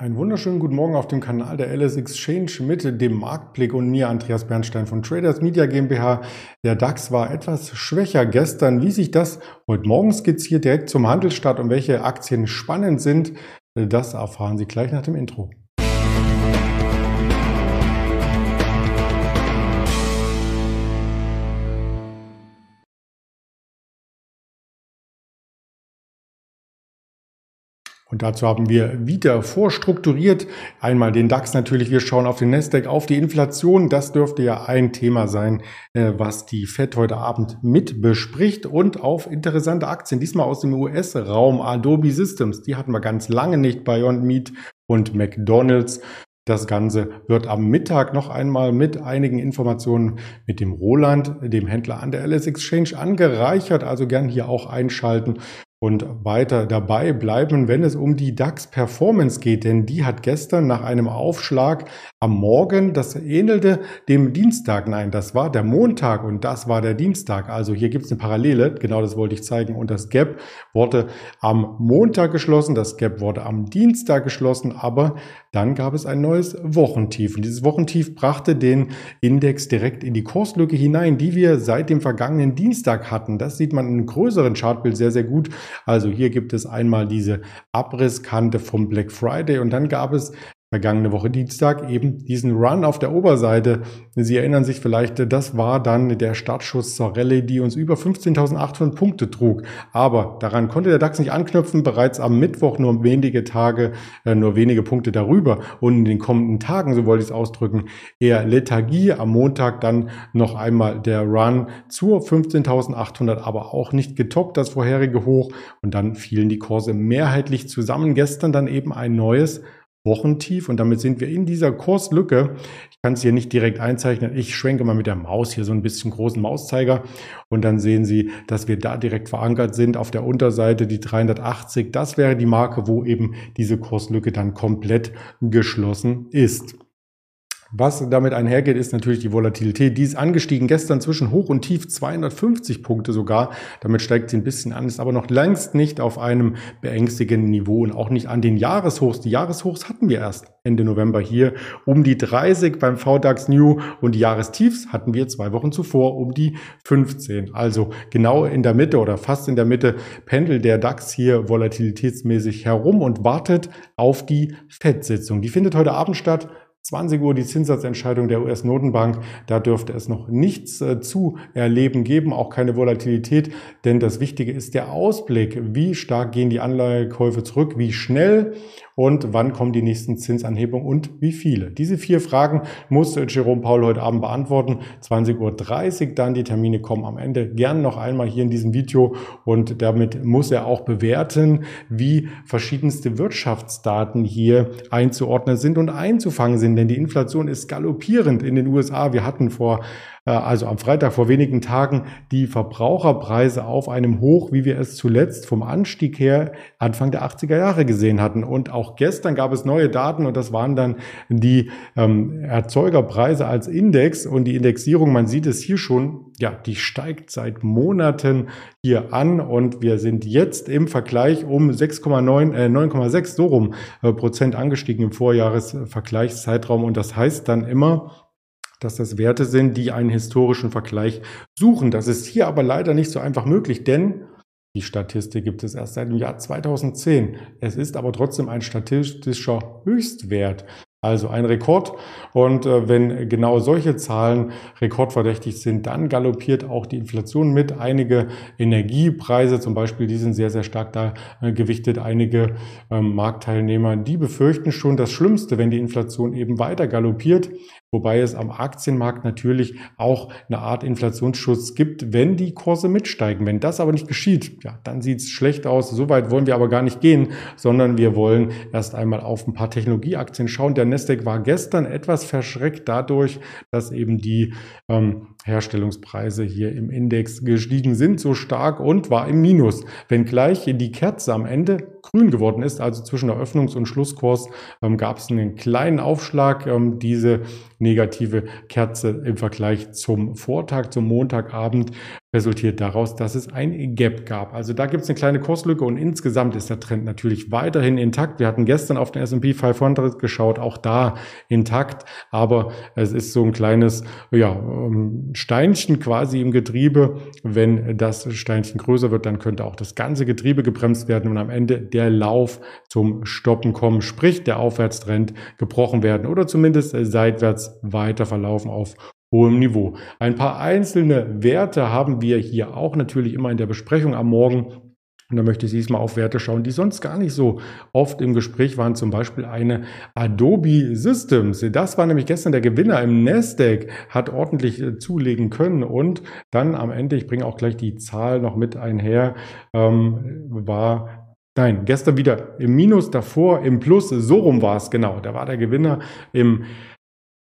Einen wunderschönen guten Morgen auf dem Kanal der LS Exchange mit dem Marktblick und mir, Andreas Bernstein von Traders Media GmbH. Der DAX war etwas schwächer gestern. Wie sich das heute Morgen skizziert, direkt zum Handelsstart und welche Aktien spannend sind, das erfahren Sie gleich nach dem Intro. Und dazu haben wir wieder vorstrukturiert. Einmal den DAX natürlich. Wir schauen auf den Nasdaq, auf die Inflation. Das dürfte ja ein Thema sein, äh, was die Fed heute Abend mit bespricht. Und auf interessante Aktien. Diesmal aus dem US-Raum. Adobe Systems. Die hatten wir ganz lange nicht. Beyond Meat und McDonald's. Das Ganze wird am Mittag noch einmal mit einigen Informationen mit dem Roland, dem Händler an der LS Exchange, angereichert. Also gern hier auch einschalten und weiter dabei bleiben, wenn es um die DAX Performance geht, denn die hat gestern nach einem Aufschlag am Morgen, das ähnelte dem Dienstag, nein, das war der Montag und das war der Dienstag. Also hier gibt es eine Parallele, genau das wollte ich zeigen. Und das Gap wurde am Montag geschlossen, das Gap wurde am Dienstag geschlossen, aber dann gab es ein neues Wochentief. Und dieses Wochentief brachte den Index direkt in die Kurslücke hinein, die wir seit dem vergangenen Dienstag hatten. Das sieht man im größeren Chartbild sehr, sehr gut. Also hier gibt es einmal diese Abrisskante vom Black Friday und dann gab es vergangene Woche Dienstag eben diesen Run auf der Oberseite. Sie erinnern sich vielleicht, das war dann der Startschuss zur Rallye, die uns über 15.800 Punkte trug. Aber daran konnte der DAX nicht anknüpfen. Bereits am Mittwoch nur wenige Tage, äh, nur wenige Punkte darüber. Und in den kommenden Tagen, so wollte ich es ausdrücken, eher Lethargie. Am Montag dann noch einmal der Run zur 15.800, aber auch nicht getoppt, das vorherige Hoch. Und dann fielen die Kurse mehrheitlich zusammen. Gestern dann eben ein neues Wochentief und damit sind wir in dieser Kurslücke. Ich kann es hier nicht direkt einzeichnen. Ich schwenke mal mit der Maus hier so ein bisschen großen Mauszeiger und dann sehen Sie, dass wir da direkt verankert sind. Auf der Unterseite die 380. Das wäre die Marke, wo eben diese Kurslücke dann komplett geschlossen ist. Was damit einhergeht, ist natürlich die Volatilität. Die ist angestiegen gestern zwischen Hoch und Tief 250 Punkte sogar. Damit steigt sie ein bisschen an, ist aber noch längst nicht auf einem beängstigenden Niveau und auch nicht an den Jahreshochs. Die Jahreshochs hatten wir erst Ende November hier um die 30 beim VDAX New und die Jahrestiefs hatten wir zwei Wochen zuvor um die 15. Also genau in der Mitte oder fast in der Mitte pendelt der DAX hier volatilitätsmäßig herum und wartet auf die FED-Sitzung. Die findet heute Abend statt. 20 Uhr die Zinssatzentscheidung der US-Notenbank. Da dürfte es noch nichts äh, zu erleben geben, auch keine Volatilität, denn das Wichtige ist der Ausblick. Wie stark gehen die Anleihekäufe zurück? Wie schnell? Und wann kommen die nächsten Zinsanhebungen und wie viele? Diese vier Fragen muss Jerome Paul heute Abend beantworten. 20.30 Uhr dann die Termine kommen am Ende. Gern noch einmal hier in diesem Video und damit muss er auch bewerten, wie verschiedenste Wirtschaftsdaten hier einzuordnen sind und einzufangen sind. Denn die Inflation ist galoppierend in den USA. Wir hatten vor also am Freitag vor wenigen Tagen die Verbraucherpreise auf einem Hoch, wie wir es zuletzt vom Anstieg her Anfang der 80er Jahre gesehen hatten. Und auch gestern gab es neue Daten und das waren dann die ähm, Erzeugerpreise als Index. Und die Indexierung, man sieht es hier schon, ja, die steigt seit Monaten hier an. Und wir sind jetzt im Vergleich um 6,9, äh, 9,6 so rum äh, Prozent angestiegen im Vorjahresvergleichszeitraum. Und das heißt dann immer, dass das Werte sind, die einen historischen Vergleich suchen. Das ist hier aber leider nicht so einfach möglich, denn die Statistik gibt es erst seit dem Jahr 2010. Es ist aber trotzdem ein statistischer Höchstwert. Also ein Rekord. Und äh, wenn genau solche Zahlen rekordverdächtig sind, dann galoppiert auch die Inflation mit. Einige Energiepreise zum Beispiel, die sind sehr, sehr stark da äh, gewichtet. Einige ähm, Marktteilnehmer, die befürchten schon das Schlimmste, wenn die Inflation eben weiter galoppiert. Wobei es am Aktienmarkt natürlich auch eine Art Inflationsschutz gibt, wenn die Kurse mitsteigen. Wenn das aber nicht geschieht, ja, dann sieht es schlecht aus. So weit wollen wir aber gar nicht gehen, sondern wir wollen erst einmal auf ein paar Technologieaktien schauen. Der Nasdaq war gestern etwas verschreckt dadurch, dass eben die ähm, Herstellungspreise hier im Index gestiegen sind, so stark und war im Minus. Wenngleich die Kerze am Ende grün geworden ist, also zwischen Eröffnungs- und Schlusskurs ähm, gab es einen kleinen Aufschlag. Ähm, diese negative Kerze im Vergleich zum Vortag, zum Montagabend resultiert daraus, dass es ein Gap gab. Also da gibt es eine kleine Kurslücke und insgesamt ist der Trend natürlich weiterhin intakt. Wir hatten gestern auf den S&P 500 geschaut, auch da intakt, aber es ist so ein kleines ja, ähm, Steinchen quasi im Getriebe. Wenn das Steinchen größer wird, dann könnte auch das ganze Getriebe gebremst werden und am Ende der Lauf zum Stoppen kommen, sprich der Aufwärtstrend gebrochen werden oder zumindest seitwärts weiter verlaufen auf hohem Niveau. Ein paar einzelne Werte haben wir hier auch natürlich immer in der Besprechung am Morgen. Und da möchte ich diesmal auf Werte schauen, die sonst gar nicht so oft im Gespräch waren. Zum Beispiel eine Adobe Systems. Das war nämlich gestern der Gewinner im Nasdaq, hat ordentlich äh, zulegen können und dann am Ende, ich bringe auch gleich die Zahl noch mit einher, ähm, war Nein, gestern wieder im Minus, davor im Plus, so rum war es genau. Da war der Gewinner im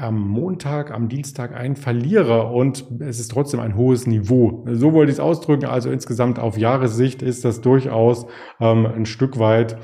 am Montag, am Dienstag ein Verlierer und es ist trotzdem ein hohes Niveau. So wollte ich es ausdrücken. Also insgesamt auf Jahressicht ist das durchaus ähm, ein Stück weit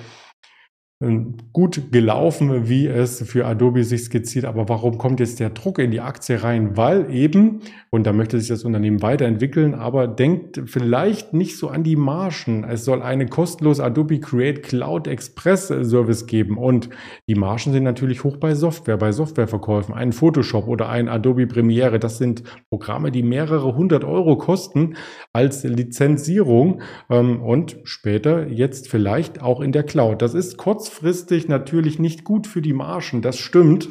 gut gelaufen, wie es für Adobe sich skizziert. Aber warum kommt jetzt der Druck in die Aktie rein? Weil eben, und da möchte sich das Unternehmen weiterentwickeln, aber denkt vielleicht nicht so an die Margen. Es soll eine kostenlose Adobe Create Cloud Express Service geben. Und die Margen sind natürlich hoch bei Software, bei Softwareverkäufen. Ein Photoshop oder ein Adobe Premiere, das sind Programme, die mehrere hundert Euro kosten als Lizenzierung ähm, und später jetzt vielleicht auch in der Cloud. Das ist kurz kurzfristig natürlich nicht gut für die Margen. Das stimmt,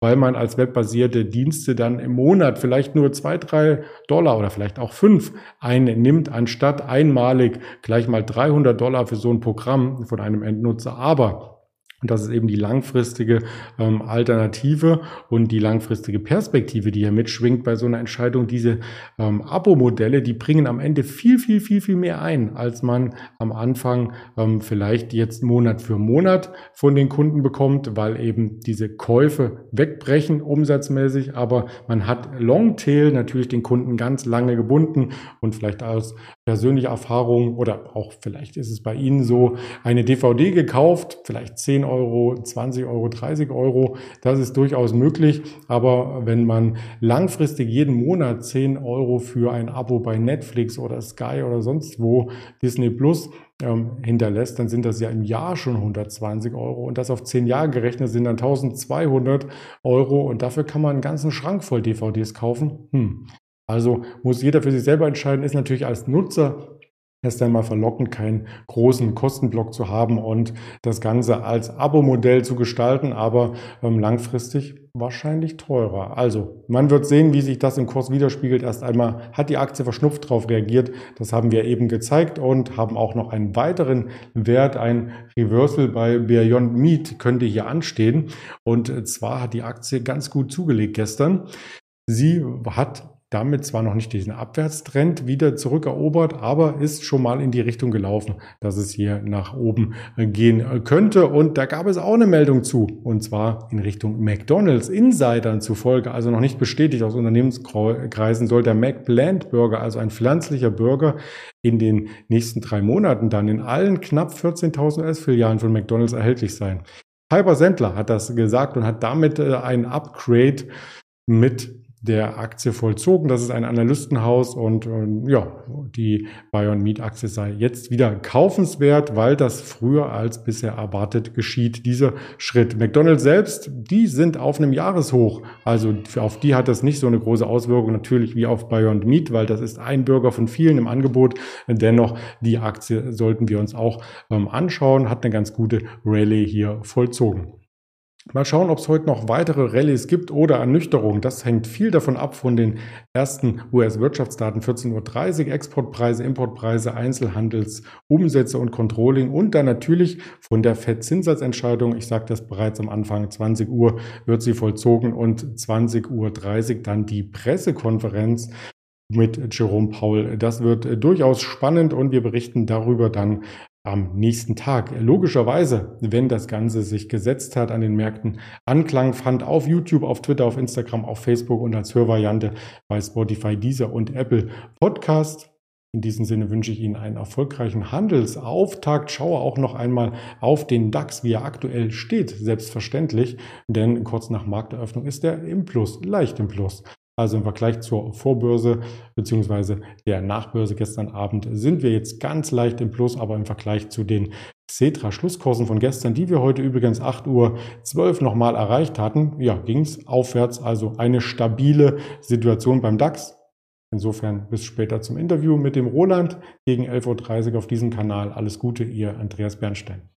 weil man als webbasierte Dienste dann im Monat vielleicht nur zwei, drei Dollar oder vielleicht auch fünf einnimmt, anstatt einmalig gleich mal 300 Dollar für so ein Programm von einem Endnutzer. Aber und das ist eben die langfristige ähm, Alternative und die langfristige Perspektive, die hier mitschwingt bei so einer Entscheidung. Diese ähm, Abo-Modelle, die bringen am Ende viel, viel, viel, viel mehr ein, als man am Anfang ähm, vielleicht jetzt Monat für Monat von den Kunden bekommt, weil eben diese Käufe wegbrechen umsatzmäßig. Aber man hat Longtail natürlich den Kunden ganz lange gebunden und vielleicht aus persönlicher Erfahrung oder auch vielleicht ist es bei Ihnen so, eine DVD gekauft, vielleicht 10 Euro, 20 Euro, 30 Euro. Das ist durchaus möglich. Aber wenn man langfristig jeden Monat 10 Euro für ein Abo bei Netflix oder Sky oder sonst wo Disney Plus ähm, hinterlässt, dann sind das ja im Jahr schon 120 Euro. Und das auf 10 Jahre gerechnet sind dann 1200 Euro. Und dafür kann man einen ganzen Schrank voll DVDs kaufen. Hm. Also muss jeder für sich selber entscheiden, ist natürlich als Nutzer erst einmal verlockend, keinen großen Kostenblock zu haben und das Ganze als Abo-Modell zu gestalten, aber ähm, langfristig wahrscheinlich teurer. Also man wird sehen, wie sich das im Kurs widerspiegelt. Erst einmal hat die Aktie verschnupft darauf reagiert. Das haben wir eben gezeigt und haben auch noch einen weiteren Wert. Ein Reversal bei Beyond Meat könnte hier anstehen. Und zwar hat die Aktie ganz gut zugelegt gestern. Sie hat damit zwar noch nicht diesen Abwärtstrend wieder zurückerobert, aber ist schon mal in die Richtung gelaufen, dass es hier nach oben gehen könnte. Und da gab es auch eine Meldung zu, und zwar in Richtung McDonald's. Insidern zufolge, also noch nicht bestätigt aus Unternehmenskreisen, soll der McPlant Burger, also ein pflanzlicher Burger, in den nächsten drei Monaten dann in allen knapp 14.000 US-Filialen von McDonald's erhältlich sein. Piper Sendler hat das gesagt und hat damit äh, ein Upgrade mit der Aktie vollzogen. Das ist ein Analystenhaus und äh, ja, die Bayern Meat Aktie sei jetzt wieder kaufenswert, weil das früher als bisher erwartet geschieht, dieser Schritt. McDonald's selbst, die sind auf einem Jahreshoch. Also auf die hat das nicht so eine große Auswirkung natürlich wie auf Beyond Meat, weil das ist ein Bürger von vielen im Angebot. Dennoch, die Aktie sollten wir uns auch ähm, anschauen, hat eine ganz gute Rallye hier vollzogen. Mal schauen, ob es heute noch weitere Rallyes gibt oder Ernüchterungen. Das hängt viel davon ab von den ersten US-Wirtschaftsdaten 14.30 Uhr, Exportpreise, Importpreise, Einzelhandelsumsätze und Controlling und dann natürlich von der FED-Zinssatzentscheidung. Ich sagte das bereits am Anfang, 20 Uhr wird sie vollzogen und 20.30 Uhr dann die Pressekonferenz mit Jerome Paul. Das wird durchaus spannend und wir berichten darüber dann am nächsten Tag. Logischerweise, wenn das Ganze sich gesetzt hat an den Märkten, Anklang fand auf YouTube, auf Twitter, auf Instagram, auf Facebook und als Hörvariante bei Spotify, Deezer und Apple Podcast. In diesem Sinne wünsche ich Ihnen einen erfolgreichen Handelsauftakt. Schaue auch noch einmal auf den DAX, wie er aktuell steht, selbstverständlich, denn kurz nach Markteröffnung ist er im Plus, leicht im Plus. Also im Vergleich zur Vorbörse bzw. der Nachbörse gestern Abend sind wir jetzt ganz leicht im Plus, aber im Vergleich zu den Xetra-Schlusskursen von gestern, die wir heute übrigens 8.12 Uhr nochmal erreicht hatten, ja, ging es aufwärts. Also eine stabile Situation beim DAX. Insofern bis später zum Interview mit dem Roland gegen 11.30 Uhr auf diesem Kanal. Alles Gute, ihr Andreas Bernstein.